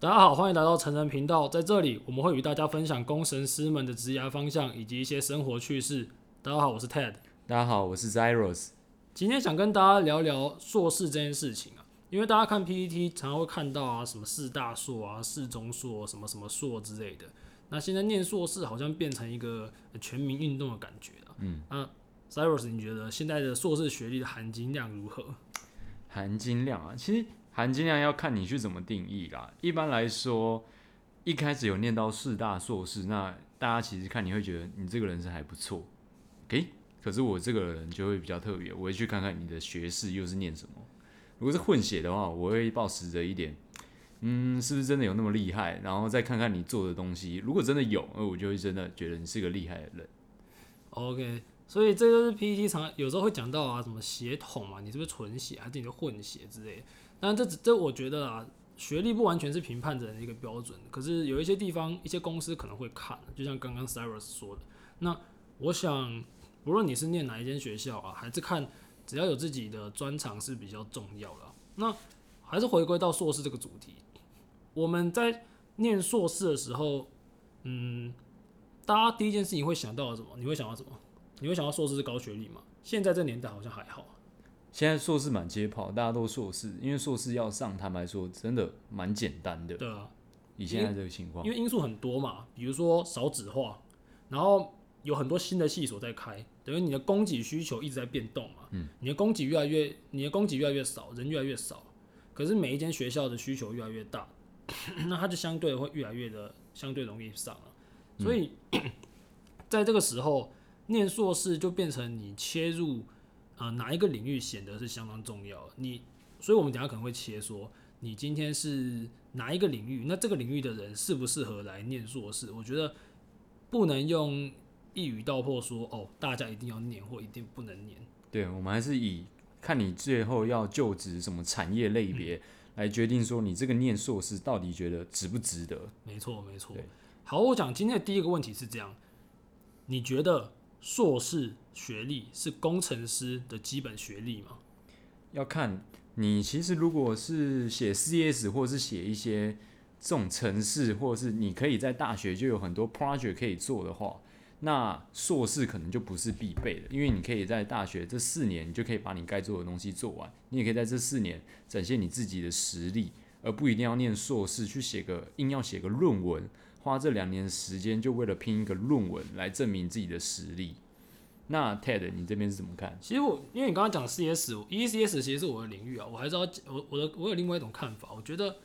大家好，欢迎来到成人频道。在这里，我们会与大家分享工程师们的职涯方向以及一些生活趣事。大家好，我是 Ted。大家好，我是 Zeros。今天想跟大家聊聊硕士这件事情啊，因为大家看 PPT 常常会看到啊，什么四大硕啊、四中硕、什么什么硕之类的。那现在念硕士好像变成一个全民运动的感觉了。嗯，那 Zeros，你觉得现在的硕士学历的含金量如何？含金量啊，其实。含金量要看你去怎么定义啦。一般来说，一开始有念到四大硕士，那大家其实看你会觉得你这个人是还不错。诶，可是我这个人就会比较特别，我会去看看你的学士又是念什么。如果是混血的话，我会抱持着一点，嗯，是不是真的有那么厉害？然后再看看你做的东西，如果真的有，那我就会真的觉得你是个厉害的人。OK，所以这就是 PPT 常有时候会讲到啊，什么血统嘛，你是不是纯血还是你的混血之类。但这这我觉得啊，学历不完全是评判人的一个标准。可是有一些地方、一些公司可能会看，就像刚刚 Cyrus 说的。那我想，不论你是念哪一间学校啊，还是看，只要有自己的专长是比较重要的。那还是回归到硕士这个主题，我们在念硕士的时候，嗯，大家第一件事情会想到什么？你会想到什么？你会想到硕士是高学历吗？现在这年代好像还好。现在硕士满街跑，大家都硕士，因为硕士要上，坦白说，真的蛮简单的。对啊，以现在这个情况，因为因素很多嘛，比如说少子化，然后有很多新的系所在开，等于你的供给需求一直在变动嘛。嗯，你的供给越来越，你的供给越来越少，人越来越少，可是每一间学校的需求越来越大，那它就相对会越来越的相对容易上了。所以，嗯、在这个时候，念硕士就变成你切入。呃，哪一个领域显得是相当重要？你，所以我们等下可能会切说，你今天是哪一个领域？那这个领域的人适不适合来念硕士？我觉得不能用一语道破说，哦，大家一定要念或一定不能念。对，我们还是以看你最后要就职什么产业类别来决定说，你这个念硕士到底觉得值不值得？没错，没错。好，我讲今天的第一个问题是这样，你觉得？硕士学历是工程师的基本学历吗？要看你，其实如果是写 CS 或者是写一些这种程式，或者是你可以在大学就有很多 project 可以做的话，那硕士可能就不是必备的，因为你可以在大学这四年，你就可以把你该做的东西做完，你也可以在这四年展现你自己的实力，而不一定要念硕士去写个硬要写个论文。花这两年时间，就为了拼一个论文来证明自己的实力。那 Ted，你这边是怎么看？其实我，因为你刚刚讲 CS，ECS 其实是我的领域啊，我还是要我我的我有另外一种看法。我觉得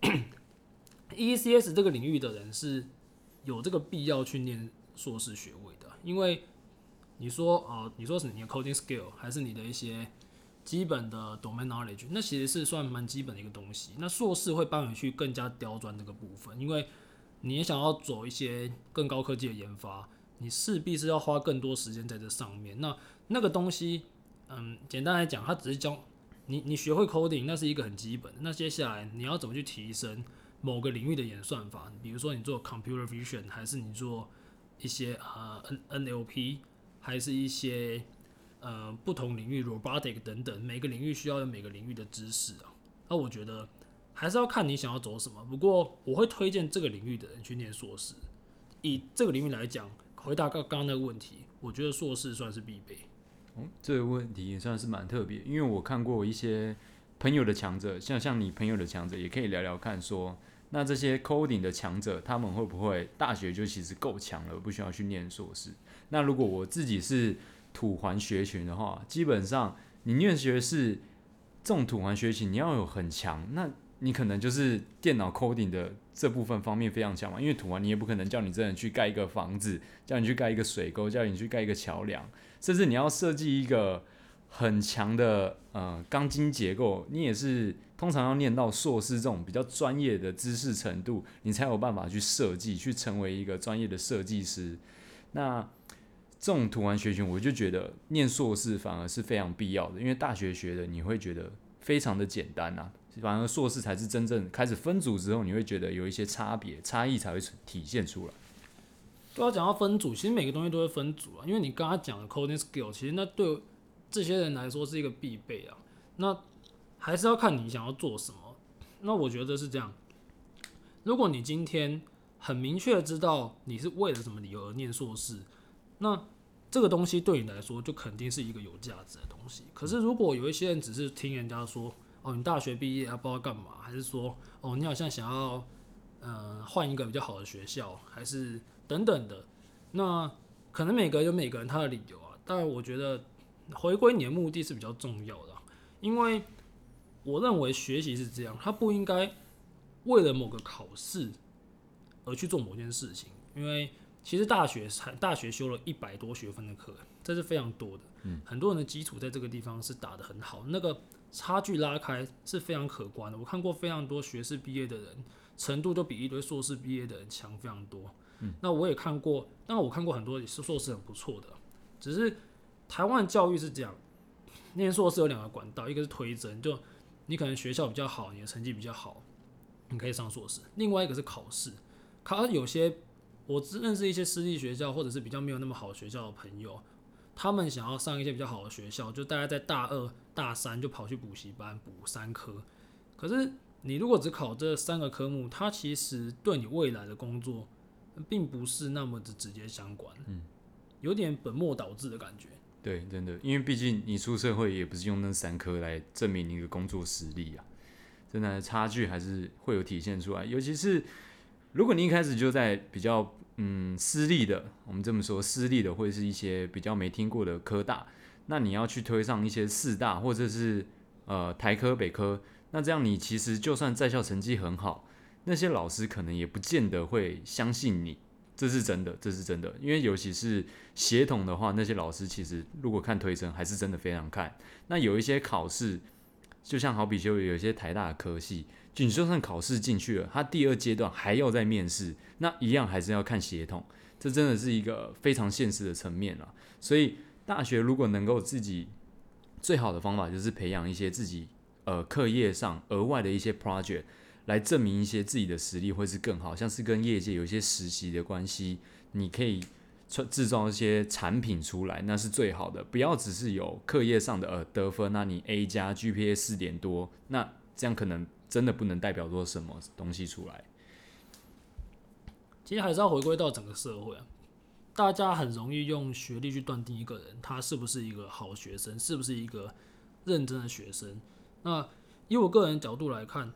ECS 这个领域的人是有这个必要去念硕士学位的，因为你说啊、你说是你的 coding skill，还是你的一些。基本的 domain knowledge，那其实是算蛮基本的一个东西。那硕士会帮你去更加刁钻这个部分，因为你也想要走一些更高科技的研发，你势必是要花更多时间在这上面。那那个东西，嗯，简单来讲，它只是教你，你学会 coding，那是一个很基本的。那接下来你要怎么去提升某个领域的演算法？比如说你做 computer vision，还是你做一些呃 N NLP，还是一些。呃，不同领域，robotic 等等，每个领域需要有每个领域的知识啊。那我觉得还是要看你想要走什么。不过我会推荐这个领域的人去念硕士。以这个领域来讲，回答刚刚那个问题，我觉得硕士算是必备。嗯，这个问题也算是蛮特别，因为我看过一些朋友的强者，像像你朋友的强者，也可以聊聊看说，那这些 coding 的强者，他们会不会大学就其实够强了，不需要去念硕士？那如果我自己是土环学群的话，基本上你念学士这种土环学群，你要有很强，那你可能就是电脑 coding 的这部分方面非常强嘛。因为土环你也不可能叫你真的去盖一个房子，叫你去盖一个水沟，叫你去盖一个桥梁，甚至你要设计一个很强的呃钢筋结构，你也是通常要念到硕士这种比较专业的知识程度，你才有办法去设计，去成为一个专业的设计师。那这种读完学群，我就觉得念硕士反而是非常必要的，因为大学学的你会觉得非常的简单啊，反而硕士才是真正开始分组之后，你会觉得有一些差别，差异才会体现出来。都要讲到分组，其实每个东西都会分组啊，因为你刚刚讲的 coding skill，其实那对这些人来说是一个必备啊。那还是要看你想要做什么。那我觉得是这样，如果你今天很明确的知道你是为了什么理由而念硕士，那这个东西对你来说就肯定是一个有价值的东西。可是如果有一些人只是听人家说，哦，你大学毕业啊，不知道干嘛，还是说，哦，你好像想要，呃，换一个比较好的学校，还是等等的，那可能每个人有每个人他的理由啊。但我觉得回归你的目的是比较重要的，因为我认为学习是这样，他不应该为了某个考试而去做某件事情，因为。其实大学才大学修了一百多学分的课，这是非常多的。嗯，很多人的基础在这个地方是打得很好，那个差距拉开是非常可观的。我看过非常多学士毕业的人，程度都比一堆硕士毕业的人强非常多。嗯，那我也看过，那我看过很多也是硕士很不错的。只是台湾教育是这样，念硕士有两个管道，一个是推甄，就你可能学校比较好，你的成绩比较好，你可以上硕士；另外一个是考试，考有些。我只认识一些私立学校，或者是比较没有那么好学校的朋友，他们想要上一些比较好的学校，就大概在大二、大三就跑去补习班补三科。可是你如果只考这三个科目，它其实对你未来的工作并不是那么的直接相关，嗯，有点本末倒置的感觉。对，真的，因为毕竟你出社会也不是用那三科来证明你的工作实力啊，真的差距还是会有体现出来，尤其是。如果你一开始就在比较嗯私立的，我们这么说私立的，会是一些比较没听过的科大，那你要去推上一些四大或者是呃台科北科，那这样你其实就算在校成绩很好，那些老师可能也不见得会相信你，这是真的，这是真的，因为尤其是协同的话，那些老师其实如果看推甄还是真的非常看，那有一些考试，就像好比就有一些台大的科系。你就算考试进去了，他第二阶段还要再面试，那一样还是要看协同，这真的是一个非常现实的层面了。所以大学如果能够自己最好的方法就是培养一些自己呃课业上额外的一些 project 来证明一些自己的实力会是更好，像是跟业界有一些实习的关系，你可以创制造一些产品出来，那是最好的。不要只是有课业上的呃得分，那你 A 加 GPA 四点多，那这样可能。真的不能代表说什么东西出来。其实还是要回归到整个社会啊，大家很容易用学历去断定一个人他是不是一个好学生，是不是一个认真的学生。那以我个人角度来看，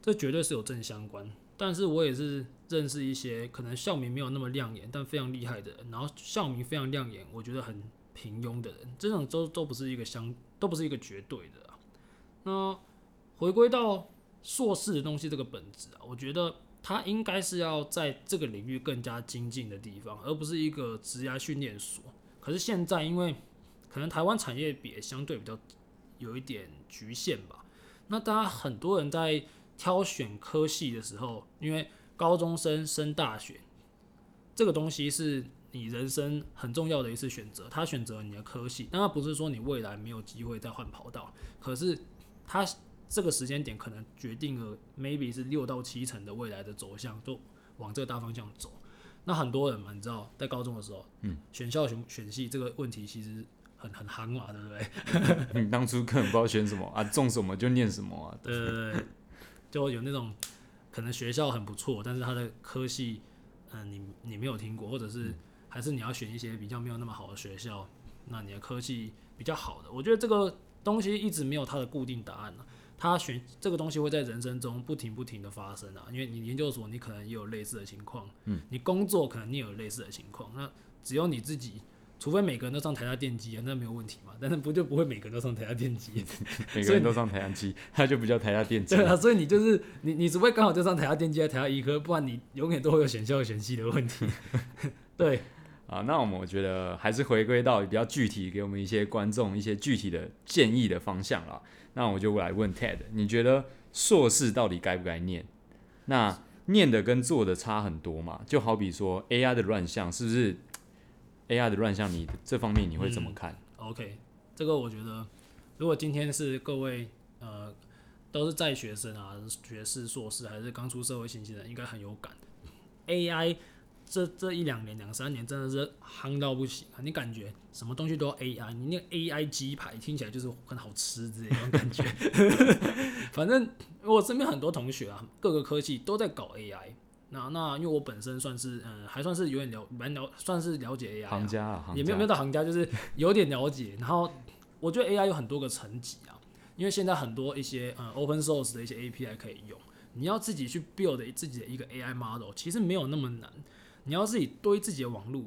这绝对是有正相关。但是我也是认识一些可能校名没有那么亮眼，但非常厉害的人，然后校名非常亮眼，我觉得很平庸的人，这种都都不是一个相，都不是一个绝对的。那回归到。硕士的东西这个本质啊，我觉得它应该是要在这个领域更加精进的地方，而不是一个职业训练所。可是现在因为可能台湾产业比相对比较有一点局限吧，那大家很多人在挑选科系的时候，因为高中生升大学这个东西是你人生很重要的一次选择，他选择你的科系，但他不是说你未来没有机会再换跑道，可是他。这个时间点可能决定了，maybe 是六到七成的未来的走向，就往这个大方向走。那很多人嘛，你知道，在高中的时候，嗯，选校选选系这个问题其实很很夯嘛，对不对？你当初根本不知道选什么啊，中什么就念什么啊。对对对，就有那种可能学校很不错，但是他的科系，嗯、呃，你你没有听过，或者是还是你要选一些比较没有那么好的学校，那你的科系比较好的，我觉得这个东西一直没有它的固定答案。他选这个东西会在人生中不停不停的发生啊，因为你研究所你可能也有类似的情况，嗯，你工作可能你也有类似的情况，那只有你自己，除非每个人都上台下电机啊，那没有问题嘛，但是不就不会每个人都上台下电机，每个人都上台大机，他就不叫台下电机，对啊，所以你就是你，你除非刚好就上台大电机、台下医科，不然你永远都会有选校选系的问题，对。啊，那我们我觉得还是回归到比较具体，给我们一些观众一些具体的建议的方向啦。那我就来问 Ted，你觉得硕士到底该不该念？那念的跟做的差很多嘛？就好比说 AI 的乱象，是不是 AI 的乱象？你这方面你会怎么看？嗯，OK，这个我觉得，如果今天是各位呃都是在学生啊，学士、硕士还是刚出社会新鲜人，应该很有感。AI 这这一两年、两三年真的是夯到不行啊！你感觉什么东西都要 AI，你那个 AI 鸡排听起来就是很好吃之类的那种感觉。反正我身边很多同学啊，各个科技都在搞 AI。那那因为我本身算是嗯，还算是有点了蛮了，算是了解 AI 啊，行家啊，也没有没有到行家，就是 有点了解。然后我觉得 AI 有很多个层级啊，因为现在很多一些嗯 open source 的一些 API 可以用，你要自己去 build 自己的一个 AI model，其实没有那么难。你要自己堆自己的网络，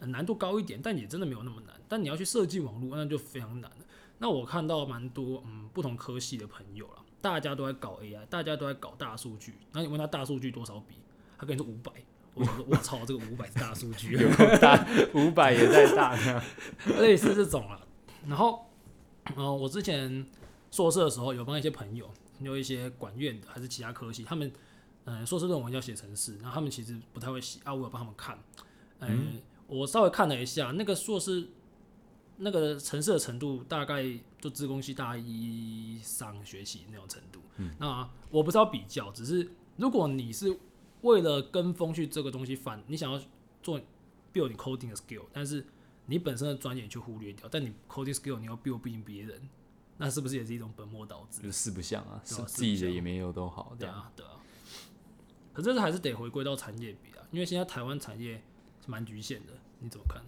难度高一点，但也真的没有那么难。但你要去设计网络，那就非常难了。那我看到蛮多嗯不同科系的朋友了，大家都在搞 AI，大家都在搞大数据。那你问他大数据多少笔，他跟你说五百。我说我操，这个五百是大数据，有大五百也在大，类似这种了。然后，嗯，我之前硕士的时候有帮一些朋友，有一些管院的还是其他科系，他们。嗯，硕士论文要写程式，然后他们其实不太会写啊，我有帮他们看。嗯，嗯，我稍微看了一下，那个硕士那个程式的程度，大概就自工系大一上学期那种程度。嗯，那我不知道比较，只是如果你是为了跟风去这个东西反，你想要做 build 你 coding 的 skill，但是你本身的专业去忽略掉，但你 coding skill 你要 build 不赢别人，那是不是也是一种本末倒置？四不像啊，是自己的也没有都好。对啊，对啊。可是还是得回归到产业比啊，因为现在台湾产业是蛮局限的，你怎么看？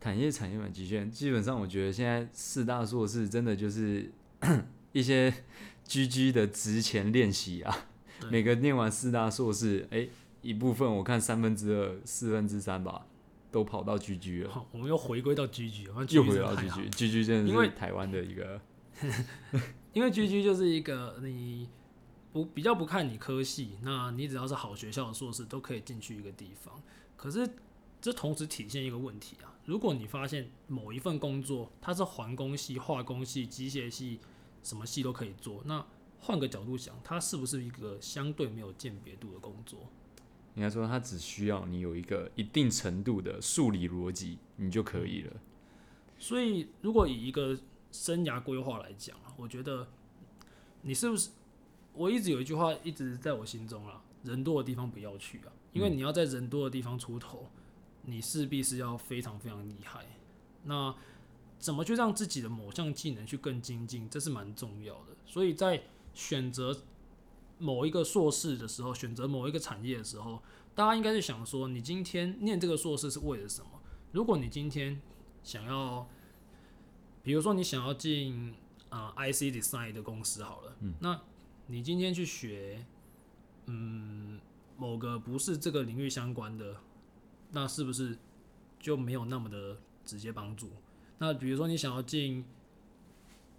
产业产业蛮局限，基本上我觉得现在四大硕士真的就是 一些 GG 的职前练习啊，每个念完四大硕士，哎、欸，一部分我看三分之二、四分之三吧，都跑到 GG 了。好，我们又回归到 GG，又回到 GG，GG 真的是台湾的一个，因为 GG 就是一个你。不比较不看你科系，那你只要是好学校的硕士都可以进去一个地方。可是这同时体现一个问题啊，如果你发现某一份工作它是环工系、化工系、机械系，什么系都可以做，那换个角度想，它是不是一个相对没有鉴别度的工作？应该说，它只需要你有一个一定程度的数理逻辑，你就可以了。所以，如果以一个生涯规划来讲啊，我觉得你是不是？我一直有一句话一直在我心中啊，人多的地方不要去啊，因为你要在人多的地方出头，你势必是要非常非常厉害。那怎么去让自己的某项技能去更精进，这是蛮重要的。所以在选择某一个硕士的时候，选择某一个产业的时候，大家应该是想说，你今天念这个硕士是为了什么？如果你今天想要，比如说你想要进啊、呃、IC Design 的公司好了，嗯，那你今天去学，嗯，某个不是这个领域相关的，那是不是就没有那么的直接帮助？那比如说你想要进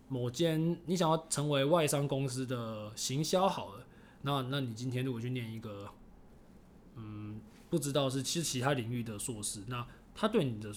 某间，你想要成为外商公司的行销好了，那那你今天如果去念一个，嗯，不知道是其其他领域的硕士，那他对你的。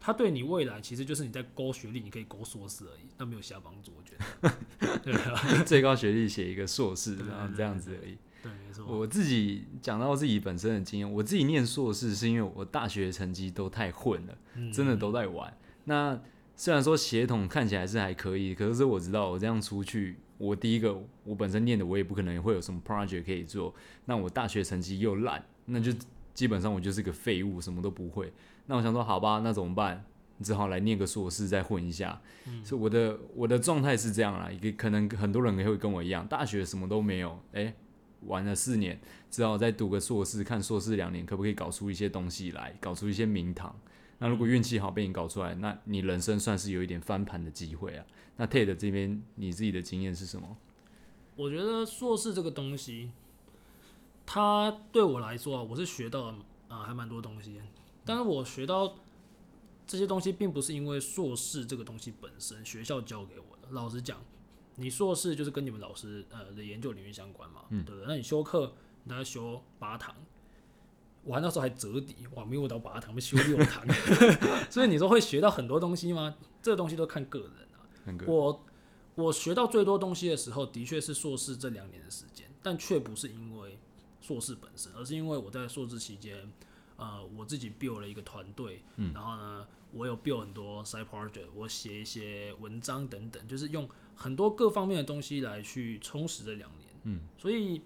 他对你未来其实就是你在勾学历，你可以勾硕士而已，那没有其他帮助，我觉得。对啊，最高学历写一个硕士，然后这样子而已。对，没错。我自己讲到自己本身的经验，我自己念硕士是因为我大学成绩都太混了，真的都在玩。嗯、那虽然说协同看起来是还可以，可是我知道我这样出去，我第一个我本身念的我也不可能会有什么 project 可以做，那我大学成绩又烂，那就基本上我就是个废物，什么都不会。那我想说，好吧，那怎么办？只好来念个硕士再混一下。嗯、所以我的我的状态是这样啦，一个可能很多人也会跟我一样，大学什么都没有，哎、欸，玩了四年，只好再读个硕士，看硕士两年可不可以搞出一些东西来，搞出一些名堂。那如果运气好被你搞出来，那你人生算是有一点翻盘的机会啊。那 Ted 这边你自己的经验是什么？我觉得硕士这个东西，它对我来说啊，我是学到啊、呃、还蛮多东西。但是我学到这些东西，并不是因为硕士这个东西本身学校教给我的。老实讲，你硕士就是跟你们老师呃的研究领域相关嘛，嗯、对不对？那你修课，你大概修八堂，我还那时候还折抵，哇，没有到八堂，没修六堂。所以你说会学到很多东西吗？这个东西都看个人啊。我我学到最多东西的时候，的确是硕士这两年的时间，但却不是因为硕士本身，而是因为我在硕士期间。呃，我自己 build 了一个团队，嗯、然后呢，我有 build 很多 side project，我写一些文章等等，就是用很多各方面的东西来去充实这两年。嗯，所以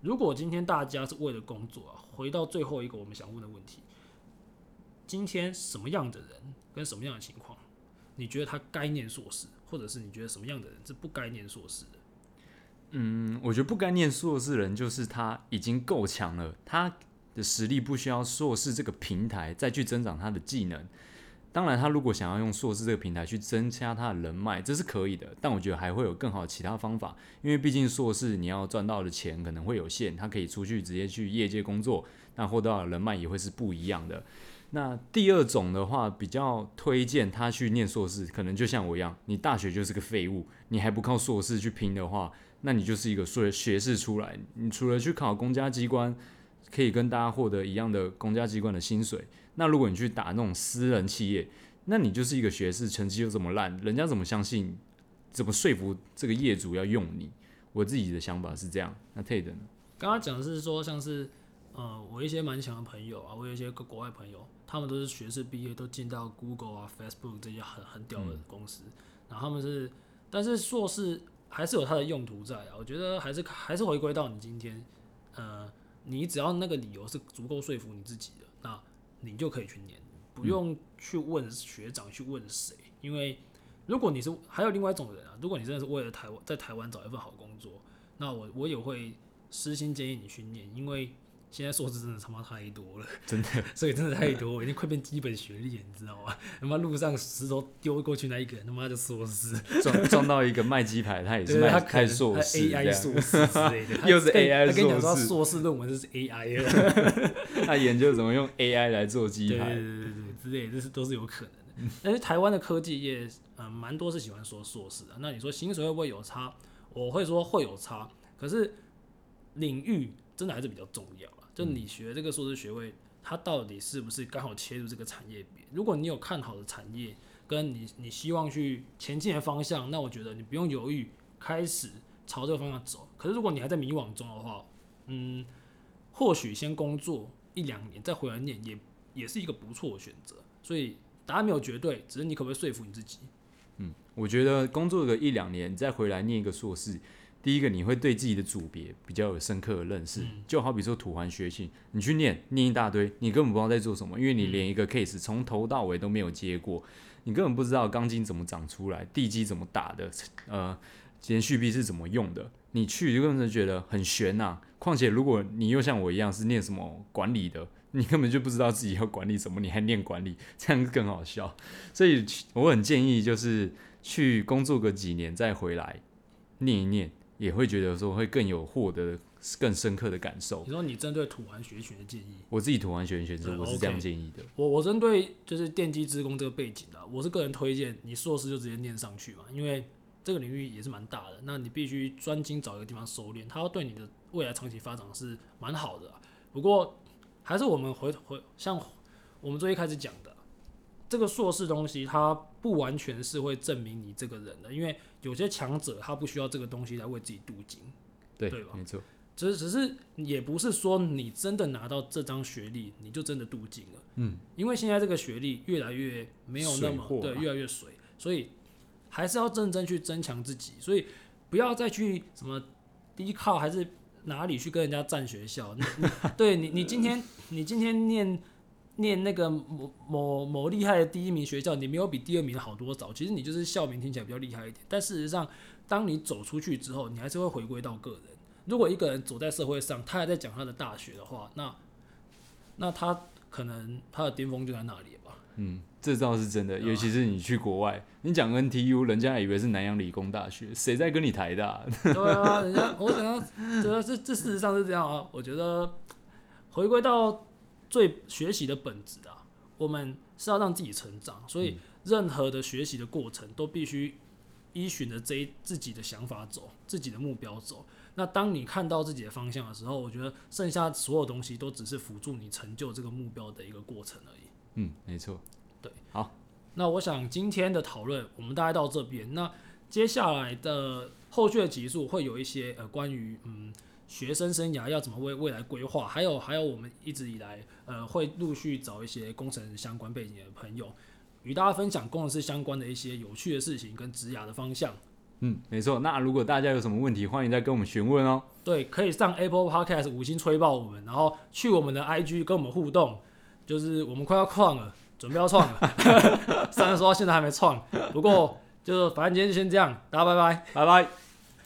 如果今天大家是为了工作啊，回到最后一个我们想问的问题：今天什么样的人跟什么样的情况，你觉得他该念硕士，或者是你觉得什么样的人是不该念硕士的？嗯，我觉得不该念硕士的人就是他已经够强了，他的实力不需要硕士这个平台再去增长他的技能。当然，他如果想要用硕士这个平台去增加他的人脉，这是可以的。但我觉得还会有更好的其他方法，因为毕竟硕士你要赚到的钱可能会有限，他可以出去直接去业界工作，那获得到的人脉也会是不一样的。那第二种的话，比较推荐他去念硕士，可能就像我一样，你大学就是个废物，你还不靠硕士去拼的话，那你就是一个硕学士出来，你除了去考公家机关，可以跟大家获得一样的公家机关的薪水。那如果你去打那种私人企业，那你就是一个学士，成绩又这么烂，人家怎么相信？怎么说服这个业主要用你？我自己的想法是这样。那 Ted 呢？刚刚讲的是说，像是呃，我一些蛮强的朋友啊，我有一些国外朋友，他们都是学士毕业，都进到 Google 啊、Facebook 这些很很屌的公司，然后他们是，但是硕士还是有它的用途在啊。我觉得还是还是回归到你今天，呃，你只要那个理由是足够说服你自己的，那。你就可以去念，不用去问学长，去问谁，因为如果你是还有另外一种人啊，如果你真的是为了台湾在台湾找一份好工作，那我我也会私心建议你去念，因为。现在硕士真的他妈太多了，真的，所以真的太多，我已经快变基本学历，你知道吗？他妈路上石头丢过去那一个人，他妈就硕士，撞撞到一个卖鸡排，他也是卖开硕士，AI 硕士之类的，又是 AI 硕士。他跟你讲说硕士论文就是 AI 了，他研究怎么用 AI 来做鸡排，对对对对之类的，这是都是有可能的。但是台湾的科技业，嗯，蛮多是喜欢说硕士的。那你说薪水会不会有差？我会说会有差，可是领域真的还是比较重要。就你学这个硕士学位，它到底是不是刚好切入这个产业？如果你有看好的产业，跟你你希望去前进的方向，那我觉得你不用犹豫，开始朝这个方向走。可是如果你还在迷惘中的话，嗯，或许先工作一两年再回来念，也也是一个不错的选择。所以答案没有绝对，只是你可不可以说服你自己？嗯，我觉得工作个一两年再回来念一个硕士。第一个，你会对自己的组别比较有深刻的认识，就好比说土环学系，你去念念一大堆，你根本不知道在做什么，因为你连一个 case 从头到尾都没有接过，你根本不知道钢筋怎么长出来，地基怎么打的，呃，连续壁是怎么用的，你去就根本觉得很悬呐、啊。况且如果你又像我一样是念什么管理的，你根本就不知道自己要管理什么，你还念管理，这样更好笑。所以我很建议就是去工作个几年再回来念一念。也会觉得说会更有获得更深刻的感受。你说你针对土环学群的建议，我自己土环学群我是这样建议的。Okay. 我我针对就是电机职工这个背景的，我是个人推荐你硕士就直接念上去嘛，因为这个领域也是蛮大的。那你必须专精找一个地方收练，它要对你的未来长期发展是蛮好的。不过还是我们回回像我们最一开始讲的。这个硕士东西，它不完全是会证明你这个人的，因为有些强者他不需要这个东西来为自己镀金，对对吧？没错，只是只是也不是说你真的拿到这张学历，你就真的镀金了，嗯，因为现在这个学历越来越没有那么对，越来越水，所以还是要认真去增强自己，所以不要再去什么低靠还是哪里去跟人家占学校，对你你今天你今天念。念那个某某某厉害的第一名学校，你没有比第二名好多少。其实你就是校名听起来比较厉害一点，但事实上，当你走出去之后，你还是会回归到个人。如果一个人走在社会上，他还在讲他的大学的话，那那他可能他的巅峰就在那里吧。嗯，这倒是真的，尤其是你去国外，你讲 NTU，人家还以为是南洋理工大学，谁在跟你台大？对啊，人家我想要这这事实上是这样啊。我觉得回归到。最学习的本质啊，我们是要让自己成长，所以任何的学习的过程都必须依循着这一自己的想法走，自己的目标走。那当你看到自己的方向的时候，我觉得剩下所有东西都只是辅助你成就这个目标的一个过程而已。嗯，没错。对，好。那我想今天的讨论我们大概到这边，那接下来的后续的集数会有一些呃关于嗯。学生生涯要怎么为未来规划？还有还有，我们一直以来呃会陆续找一些工程相关背景的朋友，与大家分享工程师相关的一些有趣的事情跟职涯的方向。嗯，没错。那如果大家有什么问题，欢迎再跟我们询问哦。对，可以上 Apple Podcast 五星吹爆我们，然后去我们的 IG 跟我们互动。就是我们快要创了，准备要创了，虽然说现在还没创，不过就反正今天就先这样，大家拜拜，拜拜。